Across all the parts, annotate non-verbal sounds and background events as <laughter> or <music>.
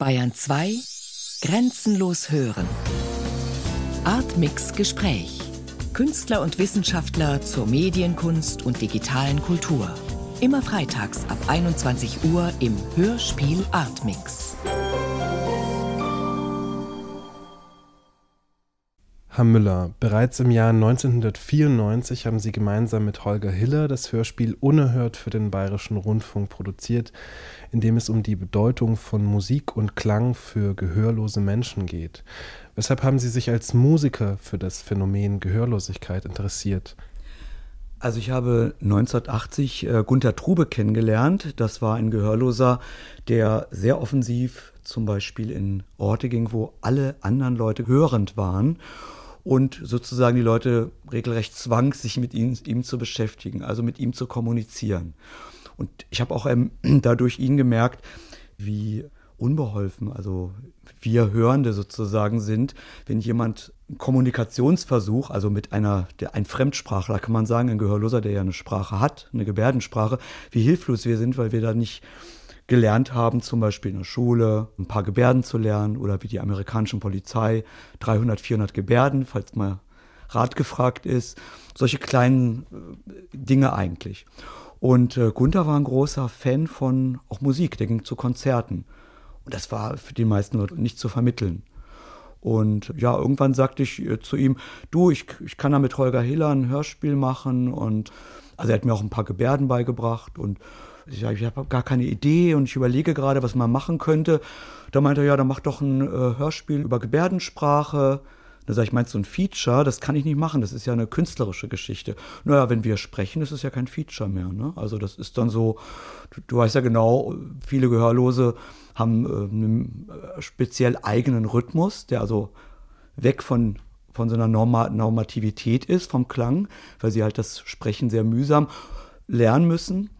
Bayern 2 Grenzenlos hören. Artmix Gespräch. Künstler und Wissenschaftler zur Medienkunst und digitalen Kultur. Immer freitags ab 21 Uhr im Hörspiel Artmix. Herr Müller, bereits im Jahr 1994 haben Sie gemeinsam mit Holger Hiller das Hörspiel Unerhört für den Bayerischen Rundfunk produziert, in dem es um die Bedeutung von Musik und Klang für gehörlose Menschen geht. Weshalb haben Sie sich als Musiker für das Phänomen Gehörlosigkeit interessiert? Also ich habe 1980 äh, Gunther Trube kennengelernt. Das war ein Gehörloser, der sehr offensiv zum Beispiel in Orte ging, wo alle anderen Leute hörend waren und sozusagen die Leute regelrecht zwang, sich mit ihm, ihm zu beschäftigen, also mit ihm zu kommunizieren. Und ich habe auch ähm, <clears throat> dadurch ihn gemerkt, wie unbeholfen, also wir Hörende sozusagen sind, wenn jemand einen Kommunikationsversuch, also mit einer, der, ein Fremdsprachler kann man sagen, ein Gehörloser, der ja eine Sprache hat, eine Gebärdensprache, wie hilflos wir sind, weil wir da nicht gelernt haben, zum Beispiel in der Schule ein paar Gebärden zu lernen oder wie die amerikanische Polizei 300, 400 Gebärden, falls mal Rat gefragt ist. Solche kleinen äh, Dinge eigentlich. Und äh, Gunther war ein großer Fan von auch Musik, der ging zu Konzerten. Und das war für die meisten Leute nicht zu vermitteln. Und ja, irgendwann sagte ich äh, zu ihm, du, ich, ich kann da mit Holger Hiller ein Hörspiel machen. Und also er hat mir auch ein paar Gebärden beigebracht und ich, ich habe gar keine Idee und ich überlege gerade, was man machen könnte. Da meinte er, ja, dann mach doch ein äh, Hörspiel über Gebärdensprache. Da sage ich, meinst du ein Feature? Das kann ich nicht machen, das ist ja eine künstlerische Geschichte. Naja, wenn wir sprechen, ist es ja kein Feature mehr. Ne? Also das ist dann so, du, du weißt ja genau, viele Gehörlose haben äh, einen äh, speziell eigenen Rhythmus, der also weg von von so einer Norma Normativität ist, vom Klang, weil sie halt das Sprechen sehr mühsam lernen müssen.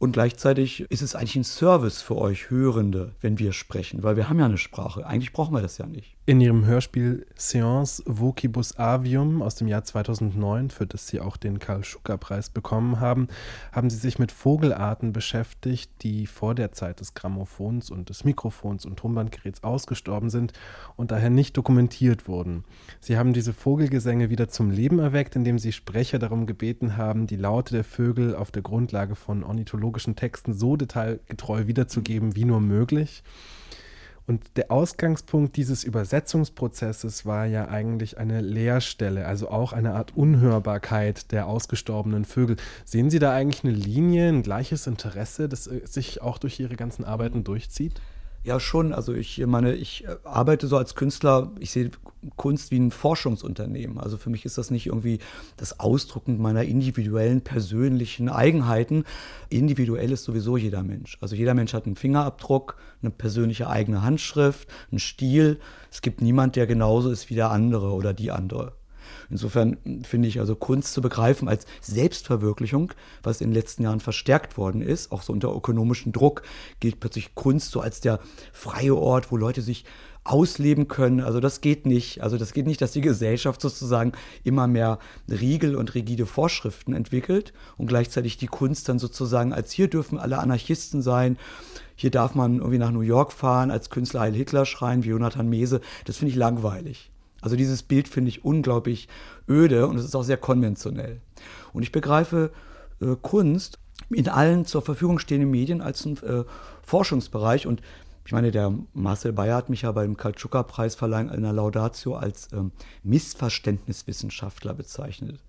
Und gleichzeitig ist es eigentlich ein Service für euch Hörende, wenn wir sprechen, weil wir haben ja eine Sprache. Eigentlich brauchen wir das ja nicht. In ihrem Hörspiel Seance Vocibus Avium aus dem Jahr 2009, für das sie auch den Karl-Schucker-Preis bekommen haben, haben sie sich mit Vogelarten beschäftigt, die vor der Zeit des Grammophons und des Mikrofons und Tonbandgeräts ausgestorben sind und daher nicht dokumentiert wurden. Sie haben diese Vogelgesänge wieder zum Leben erweckt, indem sie Sprecher darum gebeten haben, die Laute der Vögel auf der Grundlage von Ornithologie logischen Texten so detailgetreu wiederzugeben wie nur möglich. Und der Ausgangspunkt dieses Übersetzungsprozesses war ja eigentlich eine Leerstelle, also auch eine Art Unhörbarkeit der ausgestorbenen Vögel. Sehen Sie da eigentlich eine Linie, ein gleiches Interesse, das äh, sich auch durch Ihre ganzen Arbeiten durchzieht? Ja, schon. Also ich meine, ich äh, arbeite so als Künstler, ich sehe Kunst wie ein Forschungsunternehmen. Also für mich ist das nicht irgendwie das Ausdrucken meiner individuellen, persönlichen Eigenheiten. Individuell ist sowieso jeder Mensch. Also jeder Mensch hat einen Fingerabdruck, eine persönliche eigene Handschrift, einen Stil. Es gibt niemand, der genauso ist wie der andere oder die andere. Insofern finde ich also Kunst zu begreifen als Selbstverwirklichung, was in den letzten Jahren verstärkt worden ist, auch so unter ökonomischem Druck, gilt plötzlich Kunst so als der freie Ort, wo Leute sich ausleben können. Also das geht nicht. Also das geht nicht, dass die Gesellschaft sozusagen immer mehr Riegel und rigide Vorschriften entwickelt und gleichzeitig die Kunst dann sozusagen als hier dürfen alle Anarchisten sein. Hier darf man irgendwie nach New York fahren, als Künstler Heil Hitler schreien, wie Jonathan Mese. Das finde ich langweilig. Also dieses Bild finde ich unglaublich öde und es ist auch sehr konventionell. Und ich begreife äh, Kunst in allen zur Verfügung stehenden Medien als ein äh, Forschungsbereich und ich meine, der Marcel Bayer hat mich ja beim Kaltschucker-Preis verleihen einer Laudatio als ähm, Missverständniswissenschaftler bezeichnet.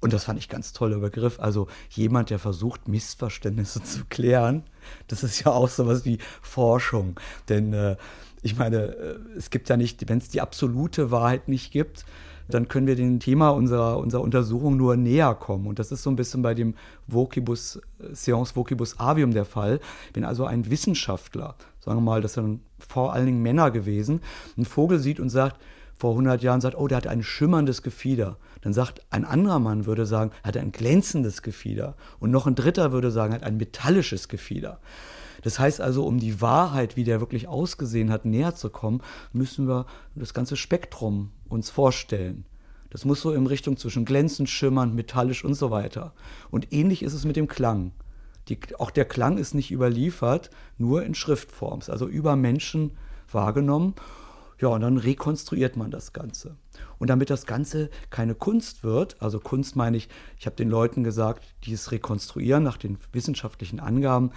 Und das fand ich ganz toller Begriff. Also jemand, der versucht, Missverständnisse <laughs> zu klären, das ist ja auch sowas wie Forschung. Denn äh, ich meine, äh, es gibt ja nicht, wenn es die absolute Wahrheit nicht gibt, dann können wir dem Thema unserer, unserer Untersuchung nur näher kommen. Und das ist so ein bisschen bei dem Vocibus, äh, Seance Vocibus Avium der Fall. Wenn also ein Wissenschaftler, sagen wir mal, das sind vor allen Dingen Männer gewesen, einen Vogel sieht und sagt, vor 100 Jahren sagt, oh, der hat ein schimmerndes Gefieder. Dann sagt ein anderer Mann, würde sagen, er hat ein glänzendes Gefieder. Und noch ein dritter würde sagen, er hat ein metallisches Gefieder. Das heißt also, um die Wahrheit, wie der wirklich ausgesehen hat, näher zu kommen, müssen wir das ganze Spektrum uns vorstellen. Das muss so in Richtung zwischen glänzend, schimmernd, metallisch und so weiter. Und ähnlich ist es mit dem Klang. Die, auch der Klang ist nicht überliefert, nur in Schriftform, also über Menschen wahrgenommen. Ja, und dann rekonstruiert man das Ganze. Und damit das Ganze keine Kunst wird, also Kunst meine ich, ich habe den Leuten gesagt, die es rekonstruieren nach den wissenschaftlichen Angaben,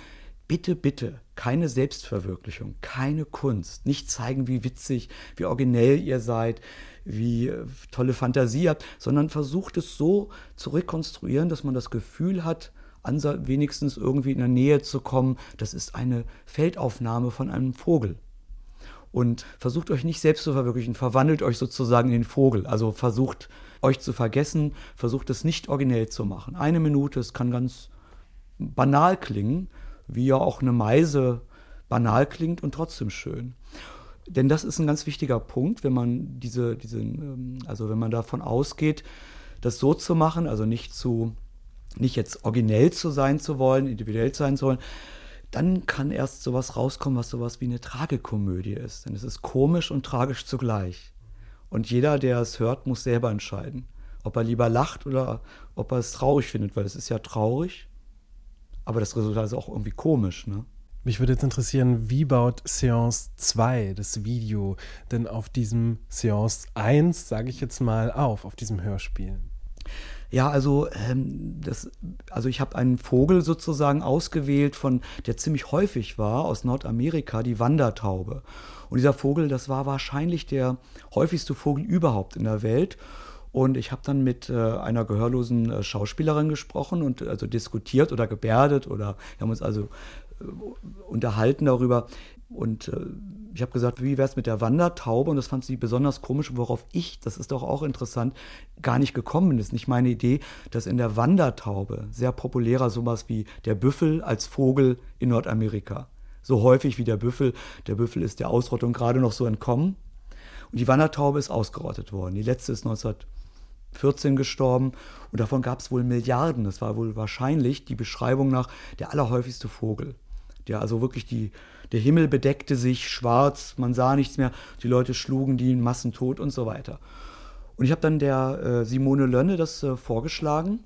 bitte, bitte, keine Selbstverwirklichung, keine Kunst, nicht zeigen, wie witzig, wie originell ihr seid, wie äh, tolle Fantasie habt, sondern versucht es so zu rekonstruieren, dass man das Gefühl hat, wenigstens irgendwie in der Nähe zu kommen, das ist eine Feldaufnahme von einem Vogel. Und versucht euch nicht selbst zu verwirklichen, verwandelt euch sozusagen in den Vogel. Also versucht euch zu vergessen, versucht es nicht originell zu machen. Eine Minute, es kann ganz banal klingen, wie ja auch eine Meise banal klingt und trotzdem schön. Denn das ist ein ganz wichtiger Punkt, wenn man diese, diese, ähm, also wenn man davon ausgeht, das so zu machen, also nicht zu, nicht jetzt originell zu sein zu wollen, individuell sein zu wollen, dann kann erst sowas rauskommen, was sowas wie eine Tragikomödie ist. Denn es ist komisch und tragisch zugleich. Und jeder, der es hört, muss selber entscheiden, ob er lieber lacht oder ob er es traurig findet, weil es ist ja traurig, aber das Resultat ist auch irgendwie komisch, ne? Mich würde jetzt interessieren, wie baut Seance 2, das Video, denn auf diesem Seance 1, sage ich jetzt mal, auf, auf diesem Hörspiel? Ja, also, ähm, das, also ich habe einen Vogel sozusagen ausgewählt, von, der ziemlich häufig war aus Nordamerika, die Wandertaube. Und dieser Vogel, das war wahrscheinlich der häufigste Vogel überhaupt in der Welt. Und ich habe dann mit äh, einer gehörlosen äh, Schauspielerin gesprochen und also diskutiert oder gebärdet oder wir haben uns also äh, unterhalten darüber. Und äh, ich habe gesagt, wie wäre es mit der Wandertaube? Und das fand sie besonders komisch, worauf ich, das ist doch auch interessant, gar nicht gekommen ist nicht meine Idee, dass in der Wandertaube sehr populärer sowas wie der Büffel als Vogel in Nordamerika. So häufig wie der Büffel. Der Büffel ist der Ausrottung gerade noch so entkommen. Und die Wandertaube ist ausgerottet worden. Die letzte ist 19 14 gestorben und davon gab es wohl Milliarden. Das war wohl wahrscheinlich die Beschreibung nach der allerhäufigste Vogel. Der also wirklich die, der Himmel bedeckte sich schwarz, man sah nichts mehr, die Leute schlugen die in Massentod und so weiter. Und ich habe dann der äh, Simone Lönne das äh, vorgeschlagen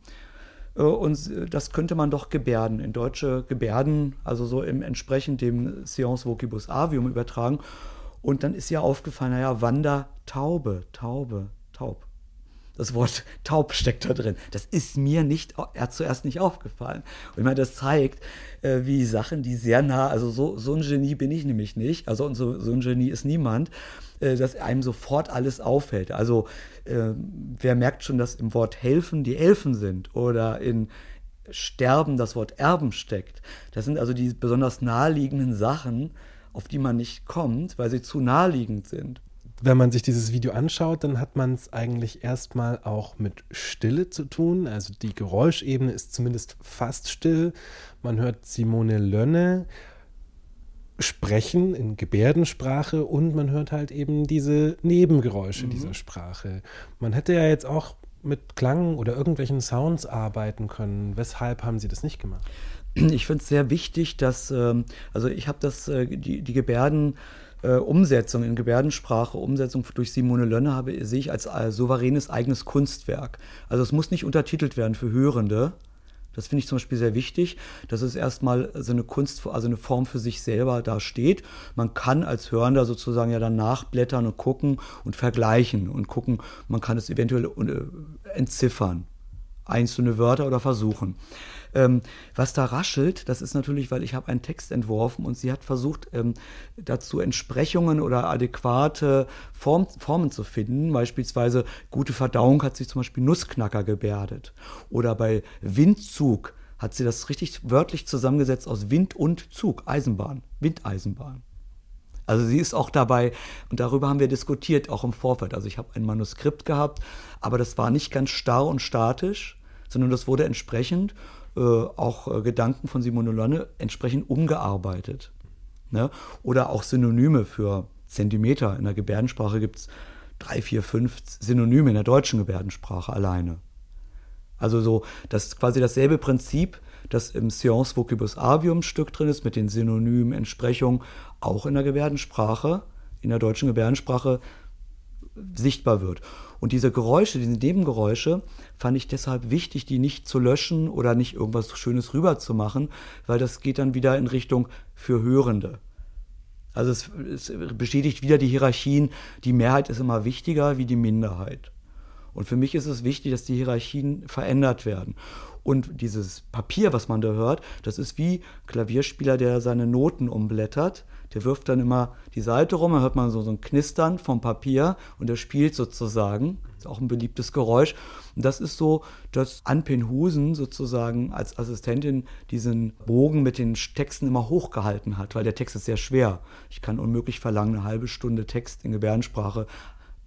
äh, und äh, das könnte man doch gebärden, in deutsche Gebärden, also so im entsprechend dem Seance Vocibus Avium übertragen. Und dann ist ihr aufgefallen, naja, Wandertaube, Taube, taub. Das Wort taub steckt da drin. Das ist mir nicht, er zuerst nicht aufgefallen. Und ich meine, das zeigt, äh, wie Sachen, die sehr nah, also so, so ein Genie bin ich nämlich nicht, also so, so ein Genie ist niemand, äh, dass einem sofort alles auffällt. Also äh, wer merkt schon, dass im Wort helfen die Elfen sind oder in Sterben das Wort Erben steckt. Das sind also die besonders naheliegenden Sachen, auf die man nicht kommt, weil sie zu naheliegend sind wenn man sich dieses Video anschaut, dann hat man es eigentlich erstmal auch mit Stille zu tun. Also die Geräuschebene ist zumindest fast still. Man hört Simone Lönne sprechen in Gebärdensprache und man hört halt eben diese Nebengeräusche mhm. dieser Sprache. Man hätte ja jetzt auch mit Klang oder irgendwelchen Sounds arbeiten können. Weshalb haben Sie das nicht gemacht? Ich finde es sehr wichtig, dass, ähm, also ich habe das, äh, die, die Gebärden äh, Umsetzung in Gebärdensprache, Umsetzung durch Simone Lönne habe, sehe ich als, souveränes eigenes Kunstwerk. Also es muss nicht untertitelt werden für Hörende. Das finde ich zum Beispiel sehr wichtig, dass es erstmal so eine Kunst, also eine Form für sich selber da steht. Man kann als Hörender sozusagen ja dann nachblättern und gucken und vergleichen und gucken, man kann es eventuell äh, entziffern. Einzelne Wörter oder versuchen. Ähm, was da raschelt, das ist natürlich, weil ich habe einen Text entworfen und sie hat versucht, ähm, dazu Entsprechungen oder adäquate Form, Formen zu finden. Beispielsweise gute Verdauung hat sich zum Beispiel Nussknacker gebärdet. Oder bei Windzug hat sie das richtig wörtlich zusammengesetzt aus Wind und Zug, Eisenbahn, Windeisenbahn. Also sie ist auch dabei, und darüber haben wir diskutiert, auch im Vorfeld. Also ich habe ein Manuskript gehabt, aber das war nicht ganz starr und statisch, sondern das wurde entsprechend äh, auch äh, Gedanken von Simone Lonne entsprechend umgearbeitet. Ne? Oder auch Synonyme für Zentimeter. In der Gebärdensprache gibt es drei, vier, fünf Synonyme in der deutschen Gebärdensprache alleine. Also so, das quasi dasselbe Prinzip, das im Science Vocibus Avium Stück drin ist, mit den Synonymen, Entsprechungen, auch in der Gebärdensprache, in der deutschen Gebärdensprache sichtbar wird. Und diese Geräusche, diese Nebengeräusche, fand ich deshalb wichtig, die nicht zu löschen oder nicht irgendwas Schönes rüberzumachen, weil das geht dann wieder in Richtung für Hörende. Also es, es bestätigt wieder die Hierarchien, die Mehrheit ist immer wichtiger wie die Minderheit. Und für mich ist es wichtig, dass die Hierarchien verändert werden. Und dieses Papier, was man da hört, das ist wie Klavierspieler, der seine Noten umblättert. Der wirft dann immer die Seite rum, dann hört man so, so ein Knistern vom Papier und der spielt sozusagen. Ist auch ein beliebtes Geräusch. Und das ist so, dass Anpin Husen sozusagen als Assistentin diesen Bogen mit den Texten immer hochgehalten hat, weil der Text ist sehr schwer. Ich kann unmöglich verlangen, eine halbe Stunde Text in Gebärdensprache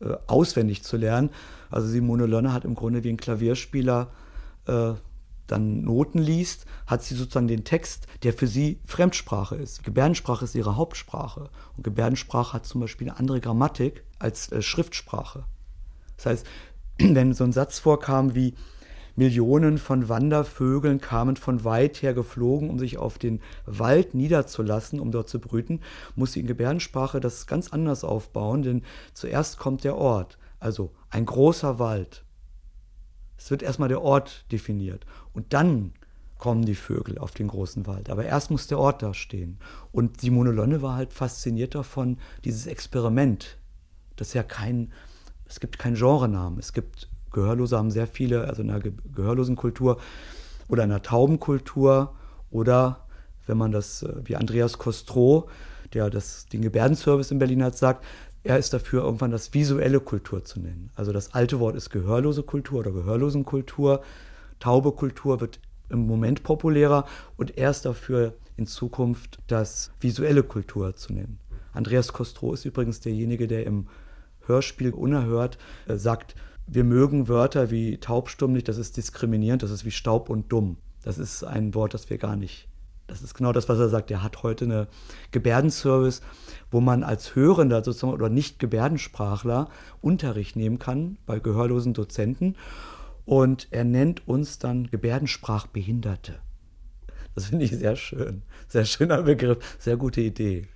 äh, auswendig zu lernen. Also Simone Lönne hat im Grunde wie ein Klavierspieler äh, dann Noten liest, hat sie sozusagen den Text, der für sie Fremdsprache ist. Gebärdensprache ist ihre Hauptsprache. Und Gebärdensprache hat zum Beispiel eine andere Grammatik als äh, Schriftsprache. Das heißt, <clears throat> wenn so ein Satz vorkam wie Millionen von Wandervögeln kamen von weit her geflogen, um sich auf den Wald niederzulassen, um dort zu brüten, muss sie in Gebärdensprache das ganz anders aufbauen, denn zuerst kommt der Ort, also ein großer Wald. Es wird erstmal der Ort definiert und dann kommen die Vögel auf den großen Wald. Aber erst muss der Ort da stehen. Und Simone Lonne war halt fasziniert davon, dieses Experiment. Das ja kein, es gibt keinen Genrenamen. Es gibt Gehörlose haben sehr viele, also in einer gehörlosen Kultur oder in einer Taubenkultur oder wenn man das äh, wie Andreas Kostro, der das, den Gebärdenservice in Berlin hat, sagt, er ist dafür, irgendwann das visuelle Kultur zu nennen. Also das alte Wort ist gehörlose Kultur oder Gehörlosenkultur. Taube Kultur wird im Moment populärer und er ist dafür, in Zukunft das visuelle Kultur zu nennen. Andreas Kostro ist übrigens derjenige, der im Hörspiel Unerhört äh, sagt, wir mögen Wörter wie taubstumm nicht, das ist diskriminierend, das ist wie Staub und dumm. Das ist ein Wort, das wir gar nicht. Das ist genau das, was er sagt. Er hat heute eine Gebärdenservice, wo man als Hörender sozusagen oder nicht Gebärdensprachler Unterricht nehmen kann bei gehörlosen Dozenten. Und er nennt uns dann Gebärdensprachbehinderte. Das finde ich sehr schön. Sehr schöner Begriff, sehr gute Idee.